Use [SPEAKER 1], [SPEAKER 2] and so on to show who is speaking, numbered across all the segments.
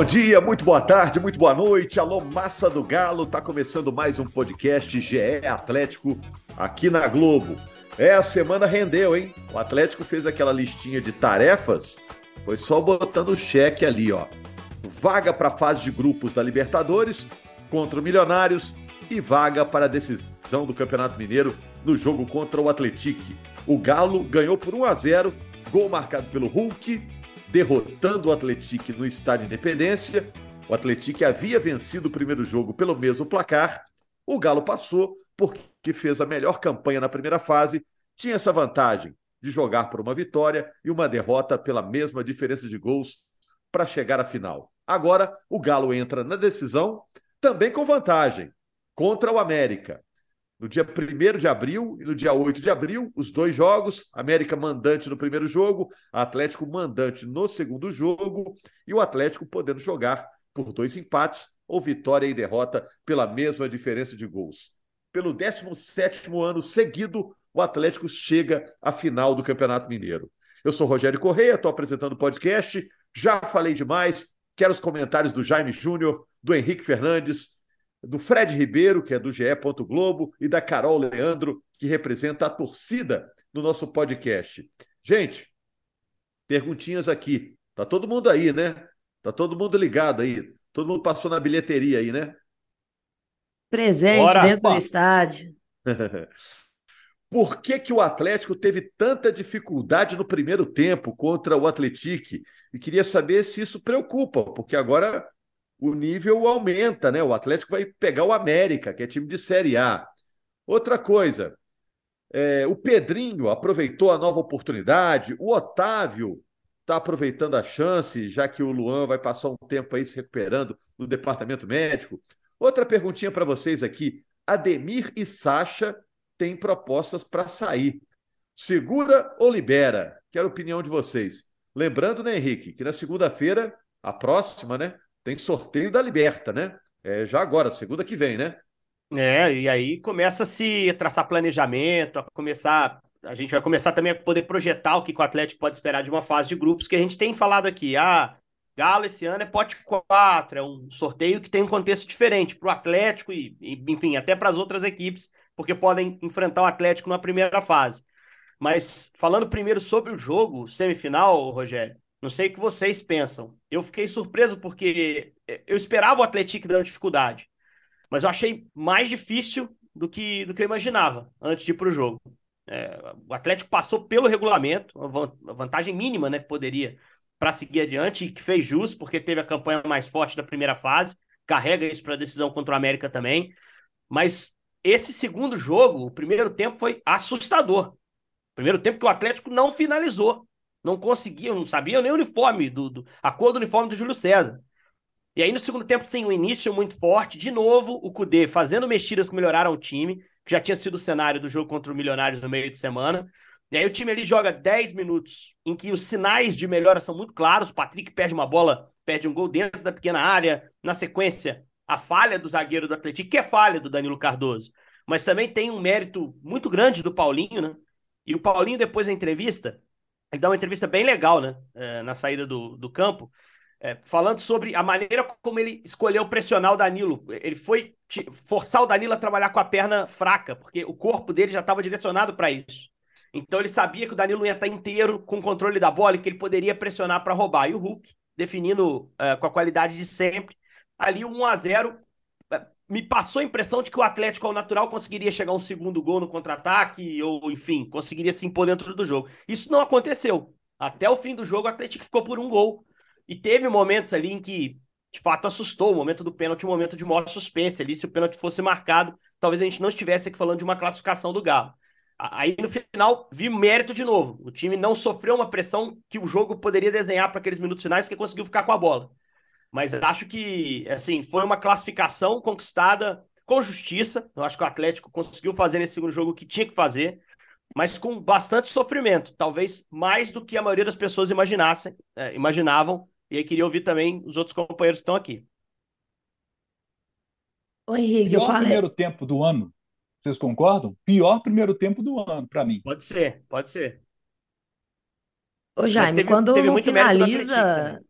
[SPEAKER 1] Bom dia, muito boa tarde, muito boa noite. Alô, massa do Galo, tá começando mais um podcast GE Atlético aqui na Globo. É, a semana rendeu, hein? O Atlético fez aquela listinha de tarefas, foi só botando o cheque ali, ó. Vaga para a fase de grupos da Libertadores contra o Milionários e vaga para a decisão do Campeonato Mineiro no jogo contra o Atlético. O Galo ganhou por 1 a 0, gol marcado pelo Hulk derrotando o Atlético no Estádio Independência. O Atlético havia vencido o primeiro jogo pelo mesmo placar. O Galo passou porque fez a melhor campanha na primeira fase, tinha essa vantagem de jogar por uma vitória e uma derrota pela mesma diferença de gols para chegar à final. Agora, o Galo entra na decisão também com vantagem contra o América. No dia 1 de abril e no dia 8 de abril, os dois jogos, América mandante no primeiro jogo, Atlético mandante no segundo jogo, e o Atlético podendo jogar por dois empates ou vitória e derrota pela mesma diferença de gols. Pelo 17 ano seguido, o Atlético chega à final do Campeonato Mineiro. Eu sou Rogério Correia, estou apresentando o podcast, já falei demais, quero os comentários do Jaime Júnior, do Henrique Fernandes, do Fred Ribeiro, que é do GE. Globo, e da Carol Leandro, que representa a torcida no nosso podcast. Gente, perguntinhas aqui. Tá todo mundo aí, né? Tá todo mundo ligado aí. Todo mundo passou na bilheteria aí, né?
[SPEAKER 2] Presente Bora, dentro pô. do estádio.
[SPEAKER 1] Por que, que o Atlético teve tanta dificuldade no primeiro tempo contra o Atlético? E queria saber se isso preocupa, porque agora o nível aumenta, né? O Atlético vai pegar o América, que é time de Série A. Outra coisa, é, o Pedrinho aproveitou a nova oportunidade, o Otávio está aproveitando a chance, já que o Luan vai passar um tempo aí se recuperando no departamento médico. Outra perguntinha para vocês aqui: Ademir e Sacha têm propostas para sair. Segura ou libera? Quero a opinião de vocês. Lembrando, né, Henrique, que na segunda-feira, a próxima, né? Tem sorteio da Liberta, né? É, já agora, segunda que vem, né?
[SPEAKER 3] É, e aí começa a se traçar planejamento, a começar. A gente vai começar também a poder projetar o que o Atlético pode esperar de uma fase de grupos, que a gente tem falado aqui. Ah, Galo esse ano é pote 4, é um sorteio que tem um contexto diferente para o Atlético e, enfim, até para as outras equipes, porque podem enfrentar o Atlético na primeira fase. Mas falando primeiro sobre o jogo, semifinal, Rogério, não sei o que vocês pensam. Eu fiquei surpreso porque eu esperava o Atlético dando dificuldade, mas eu achei mais difícil do que, do que eu imaginava antes de ir para o jogo. É, o Atlético passou pelo regulamento, uma vantagem mínima, né, que poderia para seguir adiante e que fez jus porque teve a campanha mais forte da primeira fase, carrega isso para a decisão contra o América também. Mas esse segundo jogo, o primeiro tempo foi assustador. Primeiro tempo que o Atlético não finalizou não conseguiam, não sabiam nem o uniforme, do, do, a cor do uniforme do Júlio César. E aí, no segundo tempo, sim, um início muito forte. De novo, o Cudê fazendo mexidas que melhoraram o time, que já tinha sido o cenário do jogo contra o Milionários no meio de semana. E aí o time ali joga 10 minutos em que os sinais de melhora são muito claros. O Patrick perde uma bola, perde um gol dentro da pequena área. Na sequência, a falha do zagueiro do Atlético, que é falha do Danilo Cardoso. Mas também tem um mérito muito grande do Paulinho, né? E o Paulinho, depois da entrevista, ele dá uma entrevista bem legal, né? É, na saída do, do campo, é, falando sobre a maneira como ele escolheu pressionar o Danilo. Ele foi forçar o Danilo a trabalhar com a perna fraca, porque o corpo dele já estava direcionado para isso. Então ele sabia que o Danilo ia estar inteiro com o controle da bola e que ele poderia pressionar para roubar. E o Hulk, definindo uh, com a qualidade de sempre, ali 1 a 0 me passou a impressão de que o Atlético, ao natural, conseguiria chegar um segundo gol no contra-ataque, ou, enfim, conseguiria se impor dentro do jogo. Isso não aconteceu. Até o fim do jogo, o Atlético ficou por um gol. E teve momentos ali em que, de fato, assustou. O momento do pênalti, o momento de maior suspense ali. Se o pênalti fosse marcado, talvez a gente não estivesse aqui falando de uma classificação do Galo. Aí, no final, vi mérito de novo. O time não sofreu uma pressão que o jogo poderia desenhar para aqueles minutos finais, porque conseguiu ficar com a bola. Mas acho que, assim, foi uma classificação conquistada com justiça. Eu acho que o Atlético conseguiu fazer nesse segundo jogo o que tinha que fazer, mas com bastante sofrimento, talvez mais do que a maioria das pessoas imaginassem, é, imaginavam. E aí queria ouvir também os outros companheiros que estão aqui.
[SPEAKER 4] Oi, Henrique, Pior primeiro tempo do ano. Vocês concordam? Pior primeiro tempo do ano, para mim.
[SPEAKER 3] Pode ser, pode ser.
[SPEAKER 2] Ô, Jaime, teve, quando teve finaliza,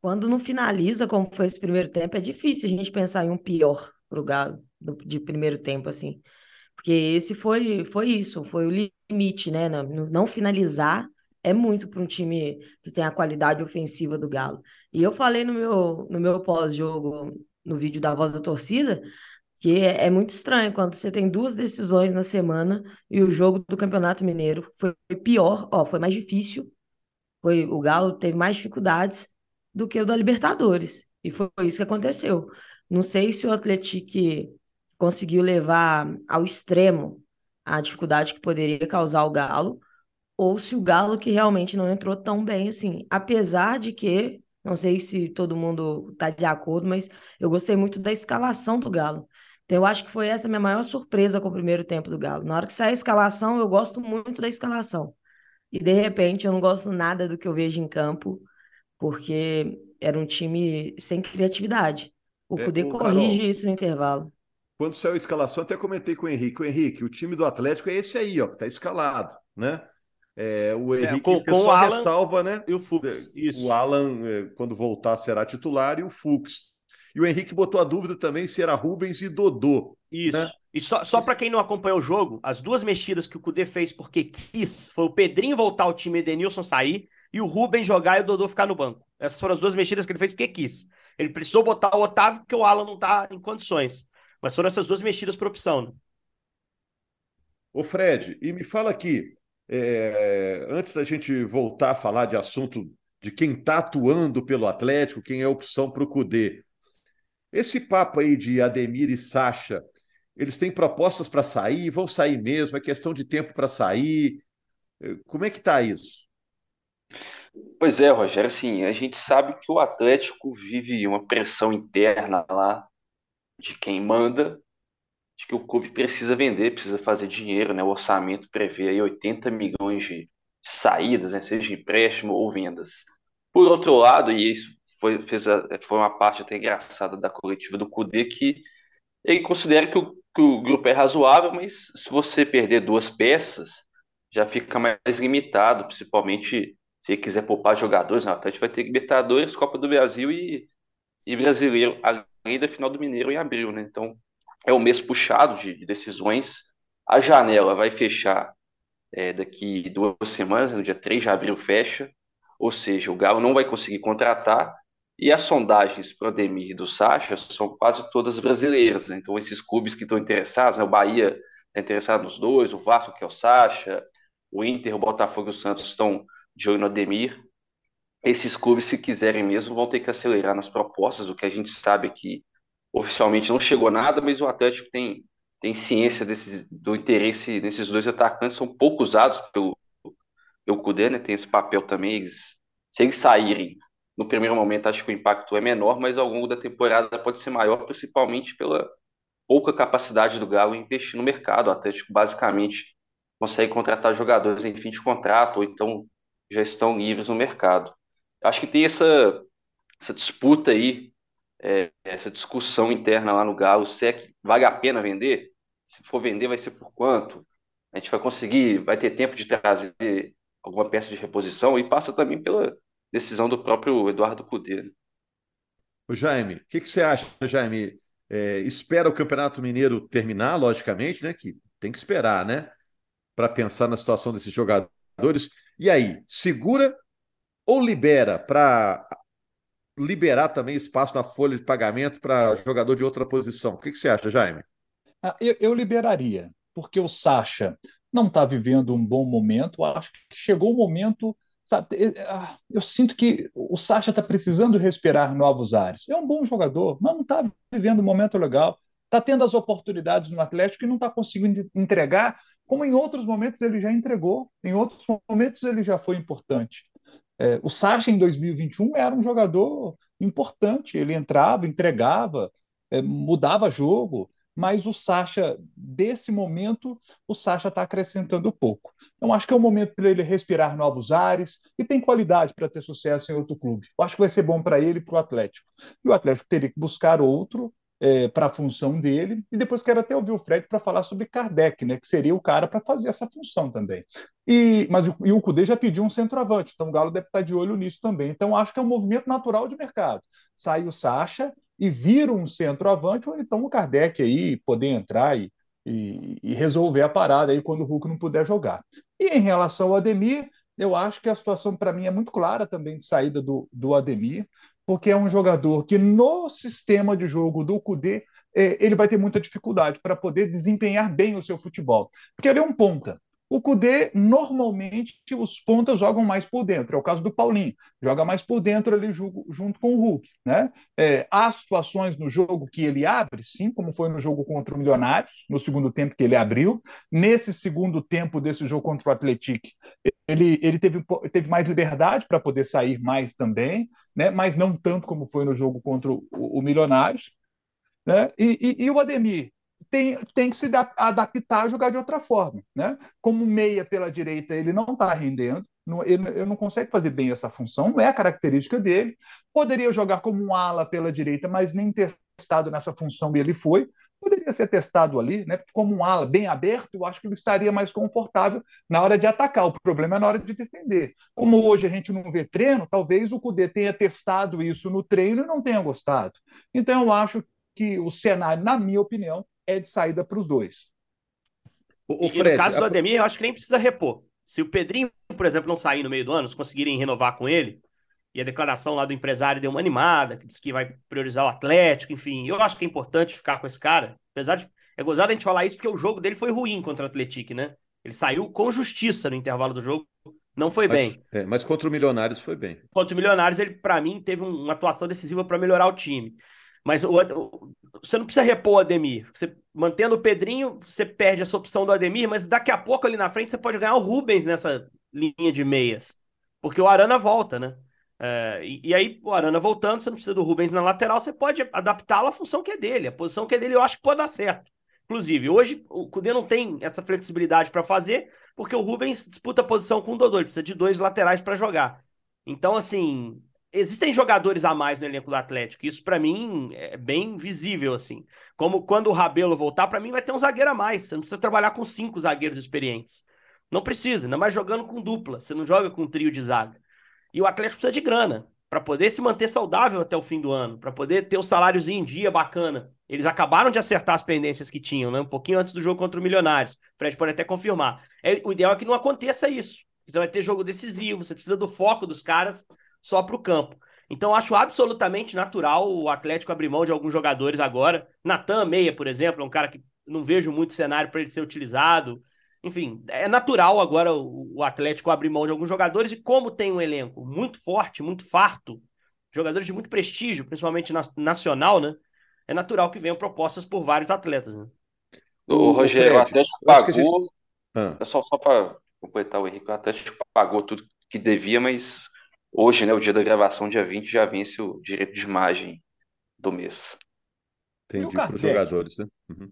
[SPEAKER 2] quando não finaliza, como foi esse primeiro tempo, é difícil a gente pensar em um pior para o Galo de primeiro tempo, assim. Porque esse foi, foi isso, foi o limite, né? Não, não finalizar é muito para um time que tem a qualidade ofensiva do Galo. E eu falei no meu, no meu pós-jogo, no vídeo da Voz da Torcida, que é, é, muito estranho quando você tem duas decisões na semana e o jogo do Campeonato Mineiro foi pior, ó, foi mais difícil. Foi, o Galo teve mais dificuldades do que o da Libertadores. E foi isso que aconteceu. Não sei se o Atlético conseguiu levar ao extremo a dificuldade que poderia causar o Galo, ou se o Galo que realmente não entrou tão bem assim. Apesar de que, não sei se todo mundo está de acordo, mas eu gostei muito da escalação do Galo. Então, eu acho que foi essa minha maior surpresa com o primeiro tempo do Galo. Na hora que sai a escalação, eu gosto muito da escalação. E de repente eu não gosto nada do que eu vejo em campo, porque era um time sem criatividade. O é, Cudê corrige Carol, isso no intervalo.
[SPEAKER 1] Quando saiu a escalação, até comentei com o Henrique. O Henrique, o time do Atlético é esse aí, ó, que tá escalado, né? É, o é, Henrique é, com, fez com só Alan ressalva, né?
[SPEAKER 3] E o Fux.
[SPEAKER 1] Isso. O Alan, é, quando voltar, será titular, e o Fux. E o Henrique botou a dúvida também se era Rubens e Dodô.
[SPEAKER 3] Isso. Né? E só, só para quem não acompanhou o jogo, as duas mexidas que o Cudê fez porque quis foi o Pedrinho voltar ao time e o Edenilson sair e o Rubens jogar e o Dodô ficar no banco. Essas foram as duas mexidas que ele fez porque quis. Ele precisou botar o Otávio porque o Alan não tá em condições. Mas foram essas duas mexidas por opção. Né?
[SPEAKER 1] Ô Fred, e me fala aqui, é, antes da gente voltar a falar de assunto de quem está atuando pelo Atlético, quem é opção para o Cudê. Esse papo aí de Ademir e Sacha, eles têm propostas para sair, vão sair mesmo, é questão de tempo para sair. Como é que está isso?
[SPEAKER 5] Pois é, Rogério, assim, a gente sabe que o Atlético vive uma pressão interna lá de quem manda, de que o clube precisa vender, precisa fazer dinheiro, né? O orçamento prevê aí 80 milhões de saídas, né? seja de empréstimo ou vendas. Por outro lado, e isso foi, fez a, foi uma parte até engraçada da coletiva do CUDE, que ele considera que o, que o grupo é razoável, mas se você perder duas peças, já fica mais limitado, principalmente se quiser poupar jogadores, né? o Atlético vai ter Libertadores, Copa do Brasil e, e Brasileiro, além da final do Mineiro em abril, né? Então, é um mês puxado de, de decisões. A janela vai fechar é, daqui duas semanas, no dia 3 de abril fecha, ou seja, o Galo não vai conseguir contratar, e as sondagens para o Ademir e do Sacha são quase todas brasileiras, né? então esses clubes que estão interessados, né? o Bahia está interessado nos dois, o Vasco que é o Sacha, o Inter, o Botafogo e o Santos estão de olho no Ademir. Esses clubes, se quiserem mesmo, vão ter que acelerar nas propostas, o que a gente sabe que oficialmente não chegou nada, mas o Atlético tem, tem ciência desses, do interesse desses dois atacantes, são pouco usados pelo, pelo Cudê, né? tem esse papel também, eles, se eles saírem no primeiro momento, acho que o impacto é menor, mas ao longo da temporada pode ser maior, principalmente pela pouca capacidade do Galo em investir no mercado. O Atlético basicamente consegue contratar jogadores em fim de contrato, ou então já estão livres no mercado. Acho que tem essa, essa disputa aí, é, essa discussão interna lá no Galo, se é que vale a pena vender, se for vender vai ser por quanto, a gente vai conseguir, vai ter tempo de trazer alguma peça de reposição, e passa também pela decisão do próprio Eduardo Cudê. Né?
[SPEAKER 1] O Jaime, o que, que, você acha, Jaime? É, espera o Campeonato Mineiro terminar, logicamente, né? Que tem que esperar, né? Para pensar na situação desses jogadores. E aí, segura ou libera para liberar também espaço na folha de pagamento para jogador de outra posição? O que, que você acha, Jaime?
[SPEAKER 4] Ah, eu, eu, liberaria, porque o Sacha não está vivendo um bom momento. Acho que chegou o momento. Sabe, ah, eu sinto que o Sacha está precisando respirar novos ares. É um bom jogador, mas não está vivendo um momento legal está tendo as oportunidades no Atlético e não está conseguindo entregar, como em outros momentos ele já entregou, em outros momentos ele já foi importante. É, o Sacha, em 2021, era um jogador importante, ele entrava, entregava, é, mudava jogo, mas o Sacha, desse momento, o Sacha está acrescentando pouco. Então, acho que é o momento para ele respirar novos ares e tem qualidade para ter sucesso em outro clube. Eu acho que vai ser bom para ele e para o Atlético. E o Atlético teria que buscar outro é, para a função dele, e depois quero até ouvir o Fred para falar sobre Kardec, né, que seria o cara para fazer essa função também. E, mas e o Cudê já pediu um centroavante, então o Galo deve estar de olho nisso também. Então acho que é um movimento natural de mercado. Sai o Sacha e vira um centroavante, ou então o Kardec aí poder entrar e, e, e resolver a parada aí quando o Hulk não puder jogar. E em relação ao Ademir, eu acho que a situação para mim é muito clara também de saída do, do Ademir porque é um jogador que no sistema de jogo do Cudê é, ele vai ter muita dificuldade para poder desempenhar bem o seu futebol, porque ele é um ponta. O Cudê, normalmente, os pontas jogam mais por dentro. É o caso do Paulinho. Joga mais por dentro ali junto com o Hulk. Né? É, há situações no jogo que ele abre, sim, como foi no jogo contra o Milionários, no segundo tempo que ele abriu. Nesse segundo tempo desse jogo contra o Atlético, ele, ele teve, teve mais liberdade para poder sair mais também, né? mas não tanto como foi no jogo contra o, o Milionários. Né? E, e, e o Ademir, tem, tem que se adaptar a jogar de outra forma. Né? Como meia pela direita, ele não está rendendo, não, ele, ele, não consegue fazer bem essa função, não é a característica dele. Poderia jogar como um ala pela direita, mas nem testado nessa função ele foi. Poderia ser testado ali, né? como um ala bem aberto, eu acho que ele estaria mais confortável na hora de atacar. O problema é na hora de defender. Como hoje a gente não vê treino, talvez o Cudê tenha testado isso no treino e não tenha gostado. Então eu acho que o cenário, na minha opinião, é de saída para os dois.
[SPEAKER 3] O, o Fred, no caso do Ademir, eu acho que nem precisa repor. Se o Pedrinho, por exemplo, não sair no meio do ano, se conseguirem renovar com ele, e a declaração lá do empresário deu uma animada, que disse que vai priorizar o Atlético, enfim, eu acho que é importante ficar com esse cara, apesar de. É gozado a gente falar isso porque o jogo dele foi ruim contra o Atlético, né? Ele saiu com justiça no intervalo do jogo, não foi
[SPEAKER 1] mas,
[SPEAKER 3] bem.
[SPEAKER 1] É, mas contra o Milionários foi bem.
[SPEAKER 3] Contra o Milionários, ele, para mim, teve uma atuação decisiva para melhorar o time. Mas o, o, você não precisa repor o Ademir. Você, mantendo o Pedrinho, você perde essa opção do Ademir, mas daqui a pouco ali na frente você pode ganhar o Rubens nessa linha de meias. Porque o Arana volta, né? É, e, e, aí, o Arana voltando, você não precisa do Rubens na lateral, você pode adaptá-lo à função que é dele. A posição que é dele eu acho que pode dar certo. Inclusive, hoje o Cudê não tem essa flexibilidade para fazer, porque o Rubens disputa a posição com o Dodô, ele precisa de dois laterais para jogar. Então, assim, existem jogadores a mais no elenco do Atlético. Isso para mim é bem visível assim. Como quando o Rabelo voltar, para mim vai ter um zagueiro a mais. Você não precisa trabalhar com cinco zagueiros experientes. Não precisa, ainda mais jogando com dupla. Você não joga com um trio de zaga. E o Atlético precisa de grana para poder se manter saudável até o fim do ano, para poder ter o saláriozinho em dia bacana. Eles acabaram de acertar as pendências que tinham, né? Um pouquinho antes do jogo contra o Milionários. O Fred pode até confirmar. É, o ideal é que não aconteça isso. Então vai ter jogo decisivo, você precisa do foco dos caras só para o campo. Então, acho absolutamente natural o Atlético abrir mão de alguns jogadores agora. Natan Meia, por exemplo, é um cara que não vejo muito cenário para ele ser utilizado. Enfim, é natural agora o, Atlético abrir mão de alguns jogadores. E como tem um elenco muito forte, muito farto, jogadores de muito prestígio, principalmente na, nacional, né? É natural que venham propostas por vários atletas. Né?
[SPEAKER 5] O Rogério, o Atlético pagou. Gente... Ah. Só, só para completar o Henrique, o Atlético pagou tudo que devia, mas Hoje, né, o dia da gravação, dia 20, já vence o direito de imagem do mês.
[SPEAKER 1] Entendi, para os jogadores, né? Uhum.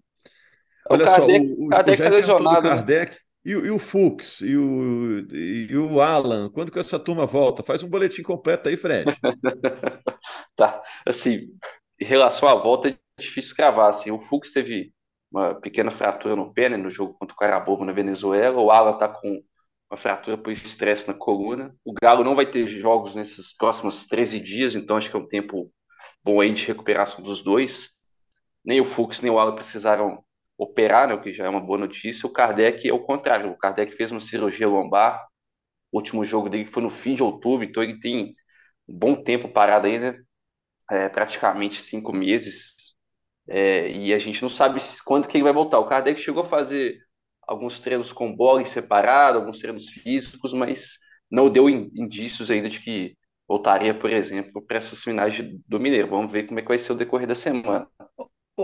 [SPEAKER 1] Olha o Kardec, só, o, o, Kardec o tá lesionado. Né? Kardec, e, e, o Fux, e o, e o Alan, quando que essa turma volta? Faz um boletim completo aí, Fred.
[SPEAKER 5] tá, assim, em relação à volta, é difícil gravar, assim, o Fux teve uma pequena fratura no pé, né, no jogo contra o Carabobo na Venezuela, o Alan tá com uma fratura por estresse na coluna. O Galo não vai ter jogos nesses próximos 13 dias, então acho que é um tempo bom aí de recuperação dos dois. Nem o Fux nem o Alan precisaram operar, né, o que já é uma boa notícia. O Kardec é o contrário. O Kardec fez uma cirurgia lombar. O último jogo dele foi no fim de outubro, então ele tem um bom tempo parado aí, né? É, praticamente cinco meses. É, e a gente não sabe quando que ele vai voltar. O Kardec chegou a fazer alguns treinos com bola em separado, alguns treinos físicos, mas não deu indícios ainda de que voltaria, por exemplo, para essas finais do Mineiro. Vamos ver como é que vai ser o decorrer da semana.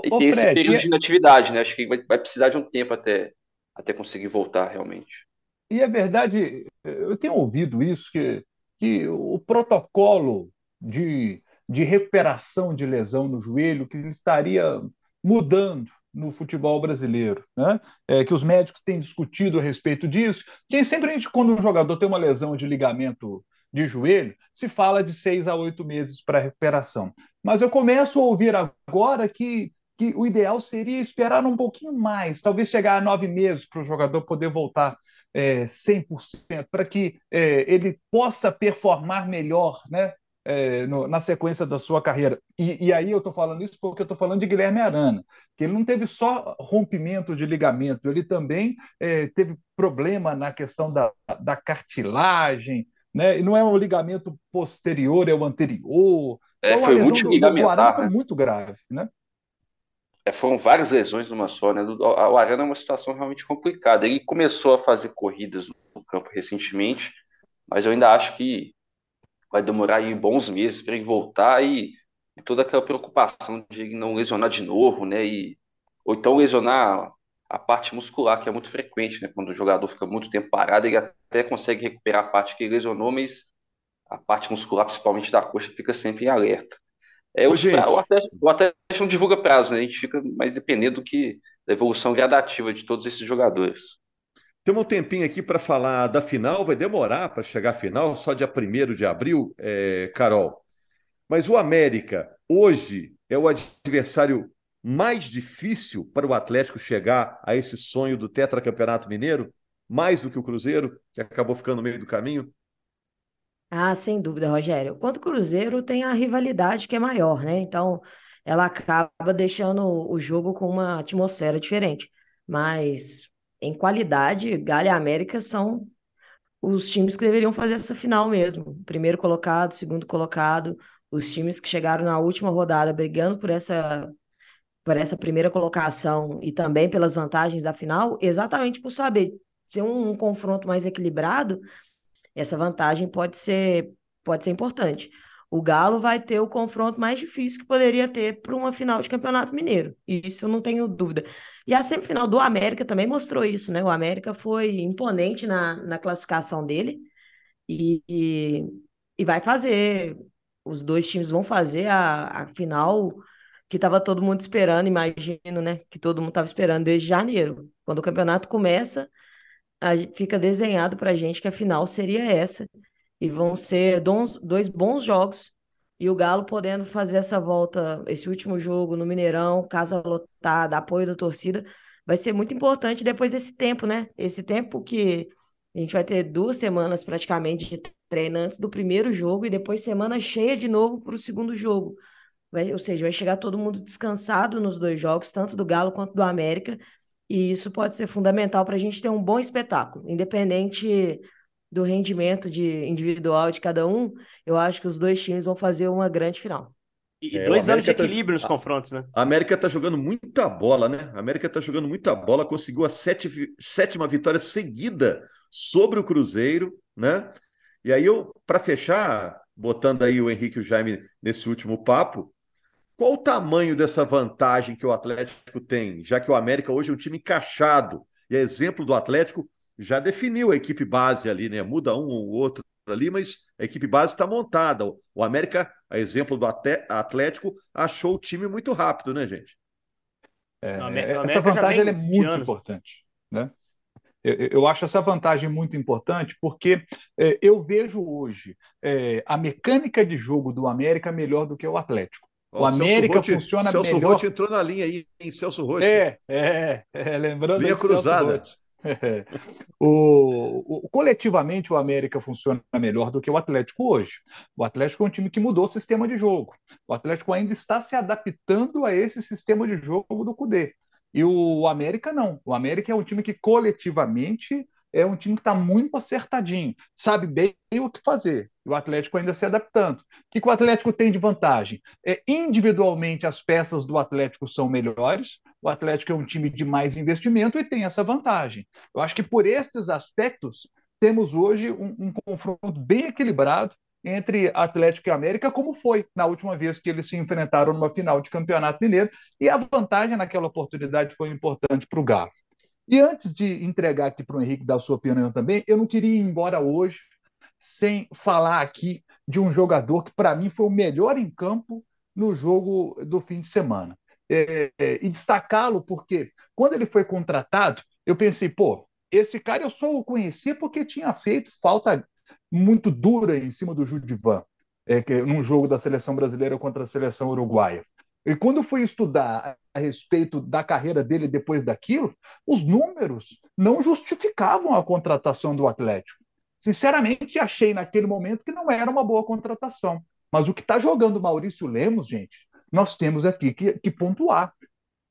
[SPEAKER 5] e tem esse Fred, período de inatividade, né? Acho que vai, vai precisar de um tempo até, até conseguir voltar realmente.
[SPEAKER 4] E é verdade, eu tenho ouvido isso, que, que o protocolo de, de recuperação de lesão no joelho que estaria mudando no futebol brasileiro, né? É, que os médicos têm discutido a respeito disso. Que sempre a gente, quando um jogador tem uma lesão de ligamento de joelho, se fala de seis a oito meses para recuperação. Mas eu começo a ouvir agora que, que o ideal seria esperar um pouquinho mais, talvez chegar a nove meses para o jogador poder voltar é, 100%, para que é, ele possa performar melhor né, é, no, na sequência da sua carreira. E, e aí eu estou falando isso porque eu estou falando de Guilherme Arana, que ele não teve só rompimento de ligamento, ele também é, teve problema na questão da, da cartilagem, né? E não é um ligamento posterior, é o anterior.
[SPEAKER 5] É, então, foi a lesão do, do Arana
[SPEAKER 4] foi né? muito grave, né?
[SPEAKER 5] É, foram várias lesões numa só, né? O Arana é uma situação realmente complicada. Ele começou a fazer corridas no campo recentemente, mas eu ainda acho que vai demorar aí bons meses para ele voltar e, e, toda aquela preocupação de ele não lesionar de novo, né? E, ou então lesionar a parte muscular, que é muito frequente, né? Quando o jogador fica muito tempo parado, ele até consegue recuperar a parte que ele lesionou, mas a parte muscular, principalmente da coxa, fica sempre em alerta. É, Ô, o, gente... o, Atlético, o Atlético não divulga prazo, né? A gente fica mais dependendo do que da evolução gradativa de todos esses jogadores.
[SPEAKER 1] Temos um tempinho aqui para falar da final, vai demorar para chegar à final, só dia 1 de abril, é, Carol. Mas o América, hoje, é o adversário mais difícil para o Atlético chegar a esse sonho do tetracampeonato mineiro? Mais do que o Cruzeiro, que acabou ficando no meio do caminho?
[SPEAKER 2] Ah, sem dúvida, Rogério. Quanto o Cruzeiro tem a rivalidade que é maior, né? Então, ela acaba deixando o jogo com uma atmosfera diferente. Mas, em qualidade, Galo e América são os times que deveriam fazer essa final mesmo. Primeiro colocado, segundo colocado, os times que chegaram na última rodada brigando por essa, por essa primeira colocação e também pelas vantagens da final, exatamente por saber ser um, um confronto mais equilibrado essa vantagem pode ser, pode ser importante. O Galo vai ter o confronto mais difícil que poderia ter para uma final de Campeonato Mineiro. Isso eu não tenho dúvida. E a semifinal do América também mostrou isso, né? O América foi imponente na, na classificação dele e, e, e vai fazer. Os dois times vão fazer a, a final que estava todo mundo esperando, imagino, né? Que todo mundo estava esperando desde janeiro. Quando o campeonato começa, fica desenhado para a gente que a final seria essa. E vão ser dons, dois bons jogos. E o Galo podendo fazer essa volta, esse último jogo no Mineirão, casa lotada, apoio da torcida, vai ser muito importante depois desse tempo, né? Esse tempo que a gente vai ter duas semanas praticamente de treino antes do primeiro jogo e depois semana cheia de novo para o segundo jogo. Vai, ou seja, vai chegar todo mundo descansado nos dois jogos, tanto do Galo quanto do América, e isso pode ser fundamental para a gente ter um bom espetáculo, independente do rendimento de individual de cada um. Eu acho que os dois times vão fazer uma grande final.
[SPEAKER 3] E é, dois anos de tá equilíbrio tá... nos confrontos, né?
[SPEAKER 1] A América está jogando muita bola, né? A América está jogando muita bola, conseguiu a sete, sétima vitória seguida sobre o Cruzeiro, né? E aí eu, para fechar, botando aí o Henrique e o Jaime nesse último papo, qual o tamanho dessa vantagem que o Atlético tem, já que o América hoje é um time encaixado e é exemplo do Atlético, já definiu a equipe base ali, né? Muda um ou outro ali, mas a equipe base está montada. O América, a exemplo do Atlético, achou o time muito rápido, né, gente?
[SPEAKER 4] É, essa vantagem é muito anos. importante, né? Eu, eu, acho essa vantagem muito importante porque é, eu vejo hoje é, a mecânica de jogo do América melhor do que o Atlético. O, América Roth, funciona
[SPEAKER 1] Celso
[SPEAKER 4] melhor.
[SPEAKER 1] Celso entrou na linha aí, em Celso Roth.
[SPEAKER 4] É, é, é lembrando.
[SPEAKER 1] Linha cruzada.
[SPEAKER 4] É. O, o, coletivamente, o América funciona melhor do que o Atlético hoje. O Atlético é um time que mudou o sistema de jogo. O Atlético ainda está se adaptando a esse sistema de jogo do Cudê. E o América não. O América é um time que coletivamente é um time que está muito acertadinho, sabe bem o que fazer. O Atlético ainda se adaptando. O que, que o Atlético tem de vantagem? É, individualmente, as peças do Atlético são melhores. O Atlético é um time de mais investimento e tem essa vantagem. Eu acho que por estes aspectos, temos hoje um, um confronto bem equilibrado entre Atlético e América, como foi na última vez que eles se enfrentaram numa final de campeonato mineiro. E a vantagem naquela oportunidade foi importante para o Galo. E antes de entregar aqui para o Henrique dar sua opinião também, eu não queria ir embora hoje sem falar aqui de um jogador que, para mim, foi o melhor em campo no jogo do fim de semana. É, é, e destacá-lo porque, quando ele foi contratado, eu pensei, pô, esse cara eu só o conheci porque tinha feito falta muito dura em cima do Judivan, é, que, num jogo da seleção brasileira contra a seleção uruguaia. E quando fui estudar a respeito da carreira dele depois daquilo, os números não justificavam a contratação do Atlético. Sinceramente, achei naquele momento que não era uma boa contratação. Mas o que está jogando Maurício Lemos, gente, nós temos aqui que, que pontuar.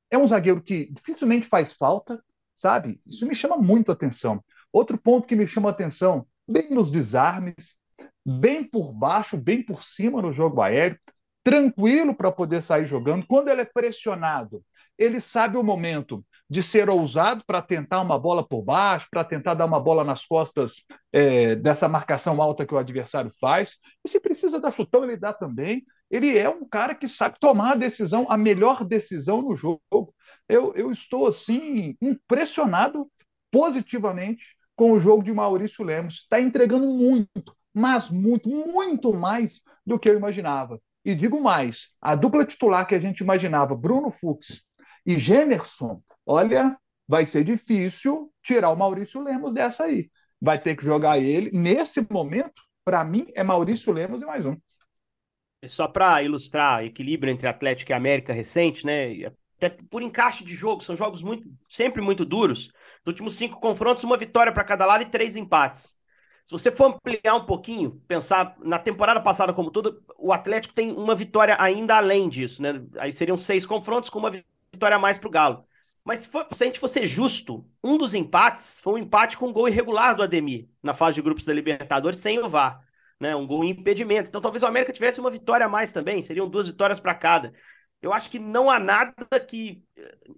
[SPEAKER 4] É um zagueiro que dificilmente faz falta, sabe? Isso me chama muito atenção. Outro ponto que me chama atenção, bem nos desarmes, bem por baixo, bem por cima no jogo aéreo, tranquilo para poder sair jogando. Quando ele é pressionado, ele sabe o momento de ser ousado para tentar uma bola por baixo, para tentar dar uma bola nas costas é, dessa marcação alta que o adversário faz. E se precisa dar chutão, ele dá também. Ele é um cara que sabe tomar a decisão, a melhor decisão no jogo. Eu, eu estou, assim, impressionado positivamente com o jogo de Maurício Lemos. Está entregando muito, mas muito, muito mais do que eu imaginava. E digo mais, a dupla titular que a gente imaginava, Bruno Fux e Gemerson, olha, vai ser difícil tirar o Maurício Lemos dessa aí. Vai ter que jogar ele. Nesse momento, para mim, é Maurício Lemos e mais um.
[SPEAKER 3] Só para ilustrar o equilíbrio entre Atlético e América recente, né? Até por encaixe de jogo, são jogos muito, sempre muito duros. Nos últimos cinco confrontos, uma vitória para cada lado e três empates. Se você for ampliar um pouquinho, pensar na temporada passada como tudo, o Atlético tem uma vitória ainda além disso, né? Aí seriam seis confrontos com uma vitória a mais para o Galo. Mas se, for, se a gente for ser justo, um dos empates foi um empate com um gol irregular do Ademir na fase de grupos da Libertadores sem o VAR. Né, um gol em impedimento. Então talvez o América tivesse uma vitória a mais também, seriam duas vitórias para cada. Eu acho que não há nada que.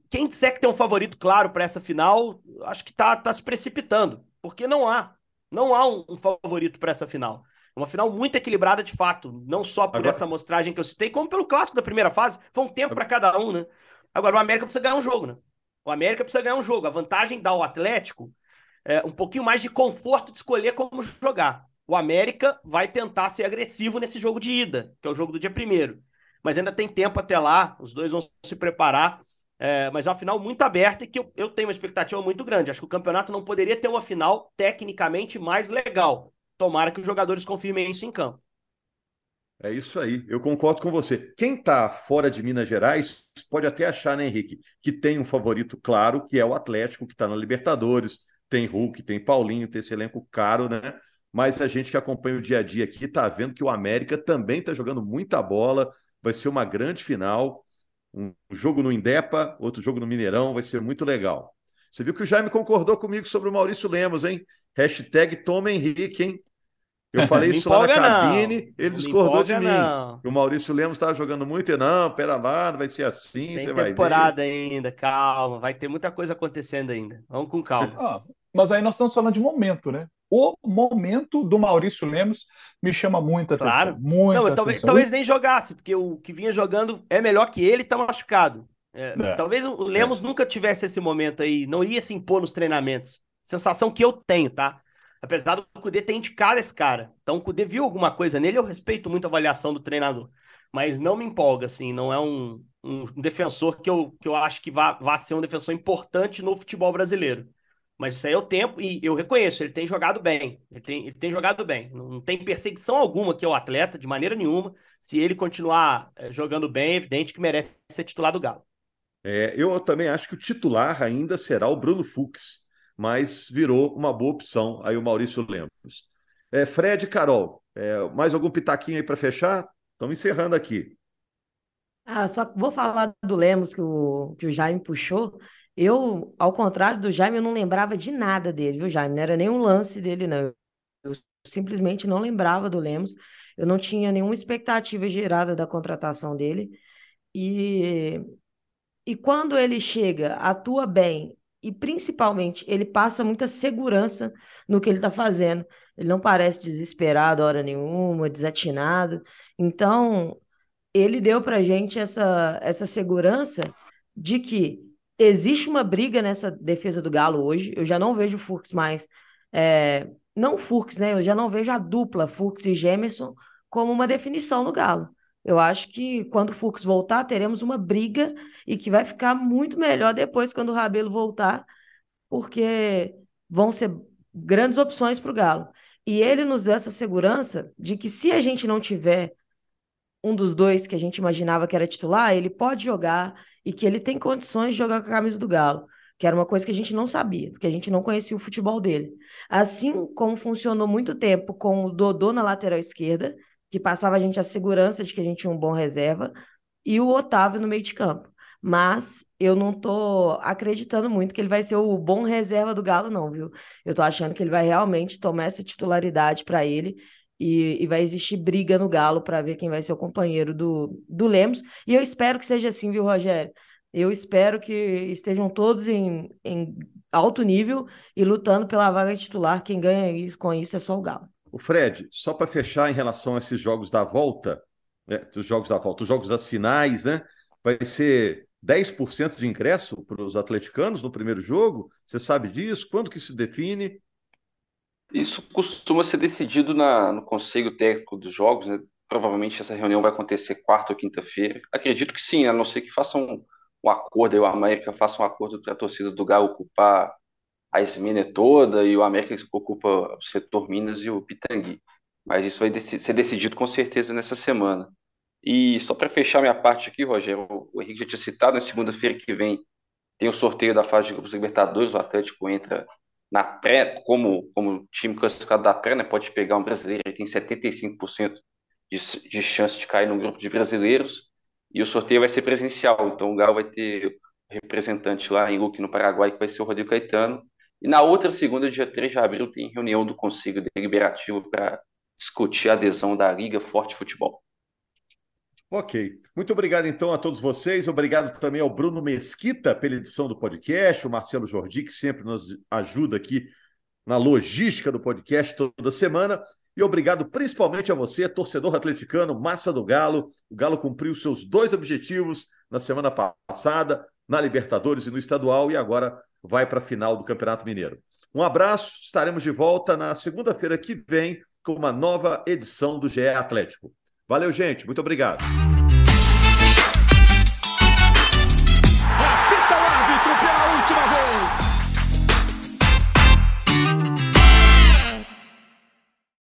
[SPEAKER 3] Quem disser que tem um favorito claro para essa final, acho que está tá se precipitando. Porque não há. Não há um, um favorito para essa final. Uma final muito equilibrada de fato. Não só por Agora... essa amostragem que eu citei, como pelo clássico da primeira fase. Foi um tempo para cada um, né? Agora, o América precisa ganhar um jogo, né? O América precisa ganhar um jogo. A vantagem dá ao Atlético é um pouquinho mais de conforto de escolher como jogar. O América vai tentar ser agressivo nesse jogo de ida, que é o jogo do dia primeiro. Mas ainda tem tempo até lá, os dois vão se preparar. É, mas é uma final muito aberta e que eu, eu tenho uma expectativa muito grande. Acho que o campeonato não poderia ter uma final tecnicamente mais legal. Tomara que os jogadores confirmem isso em campo.
[SPEAKER 1] É isso aí, eu concordo com você. Quem está fora de Minas Gerais pode até achar, né, Henrique, que tem um favorito claro, que é o Atlético, que está na Libertadores, tem Hulk, tem Paulinho, tem esse elenco caro, né? Mas a gente que acompanha o dia a dia aqui está vendo que o América também está jogando muita bola, vai ser uma grande final. Um jogo no Indepa, outro jogo no Mineirão, vai ser muito legal. Você viu que o Jaime concordou comigo sobre o Maurício Lemos, hein? Hashtag Toma Henrique, hein? Eu falei isso lá na cabine, não. ele discordou de mim. Não. O Maurício Lemos estava jogando muito e não, pera lá, não vai ser assim,
[SPEAKER 3] Tem
[SPEAKER 1] você vai
[SPEAKER 3] temporada ainda, calma, vai ter muita coisa acontecendo ainda. Vamos com calma.
[SPEAKER 4] Ah, mas aí nós estamos falando de momento, né? O momento do Maurício Lemos me chama muita atenção. Claro. Muita não,
[SPEAKER 3] talvez, talvez, nem jogasse, porque o que vinha jogando é melhor que ele, está machucado. É, é. Talvez o Lemos é. nunca tivesse esse momento aí, não ia se impor nos treinamentos. Sensação que eu tenho, tá? Apesar do Cudê ter indicado esse cara. Então o Cudê viu alguma coisa nele, eu respeito muito a avaliação do treinador. Mas não me empolga, assim, não é um, um defensor que eu, que eu acho que vá, vá ser um defensor importante no futebol brasileiro. Mas isso aí é o tempo, e eu reconheço, ele tem jogado bem. Ele tem, ele tem jogado bem. Não tem perseguição alguma que é o atleta, de maneira nenhuma. Se ele continuar eh, jogando bem, é evidente que merece ser titular do Galo.
[SPEAKER 1] É, eu também acho que o titular ainda será o Bruno Fux mas virou uma boa opção aí o Maurício Lemos. É, Fred e Carol, é, mais algum pitaquinho aí para fechar? Estamos encerrando aqui.
[SPEAKER 2] Ah, só vou falar do Lemos que o, que o Jaime puxou. Eu, ao contrário do Jaime, eu não lembrava de nada dele, viu, Jaime? Não era nenhum lance dele, não. Eu simplesmente não lembrava do Lemos. Eu não tinha nenhuma expectativa gerada da contratação dele. E, e quando ele chega, atua bem e principalmente ele passa muita segurança no que ele está fazendo. Ele não parece desesperado a hora nenhuma, desatinado. Então, ele deu para gente essa, essa segurança de que existe uma briga nessa defesa do Galo hoje. Eu já não vejo o Furks mais. É, não Furks, né? Eu já não vejo a dupla Furks e Gemerson como uma definição no Galo. Eu acho que quando o Fux voltar, teremos uma briga e que vai ficar muito melhor depois quando o Rabelo voltar, porque vão ser grandes opções para o Galo. E ele nos deu essa segurança de que se a gente não tiver um dos dois que a gente imaginava que era titular, ele pode jogar e que ele tem condições de jogar com a camisa do Galo, que era uma coisa que a gente não sabia, porque a gente não conhecia o futebol dele. Assim como funcionou muito tempo com o Dodô na lateral esquerda, que passava a gente a segurança de que a gente tinha um bom reserva, e o Otávio no meio de campo. Mas eu não tô acreditando muito que ele vai ser o bom reserva do Galo, não, viu? Eu tô achando que ele vai realmente tomar essa titularidade para ele e, e, vai existir briga no Galo para ver quem vai ser o companheiro do, do Lemos. E eu espero que seja assim, viu, Rogério? Eu espero que estejam todos em, em alto nível e lutando pela vaga titular. Quem ganha com isso é só o Galo.
[SPEAKER 1] O Fred, só para fechar em relação a esses jogos da volta, né, os jogos da volta, os jogos das finais, né? Vai ser 10% de ingresso para os atleticanos no primeiro jogo? Você sabe disso? Quando que se define?
[SPEAKER 5] Isso costuma ser decidido na, no conselho técnico dos jogos, né? Provavelmente essa reunião vai acontecer quarta ou quinta-feira. Acredito que sim, a não ser que façam um, um acordo, o América faça um acordo para a torcida do Galo ocupar a Esmina toda e o América ocupa o setor Minas e o Pitangui. Mas isso vai ser decidido com certeza nessa semana. E só para fechar minha parte aqui, Rogério, o Henrique já tinha citado, na segunda-feira que vem tem o sorteio da fase de grupos Libertadores, o Atlético entra na pré, como, como time classificado da pré, né, pode pegar um brasileiro, ele tem 75% de, de chance de cair no grupo de brasileiros, e o sorteio vai ser presencial, então o Galo vai ter representante lá em Luque, no Paraguai, que vai ser o Rodrigo Caetano, e na outra segunda, dia 3 de abril, tem reunião do Conselho Deliberativo para discutir a adesão da Liga Forte Futebol.
[SPEAKER 1] Ok. Muito obrigado, então, a todos vocês. Obrigado também ao Bruno Mesquita pela edição do podcast, o Marcelo Jordi, que sempre nos ajuda aqui na logística do podcast toda semana. E obrigado principalmente a você, torcedor atleticano, massa do Galo. O Galo cumpriu seus dois objetivos na semana passada, na Libertadores e no Estadual, e agora vai para a final do Campeonato Mineiro. Um abraço, estaremos de volta na segunda-feira que vem com uma nova edição do GE Atlético. Valeu, gente. Muito obrigado.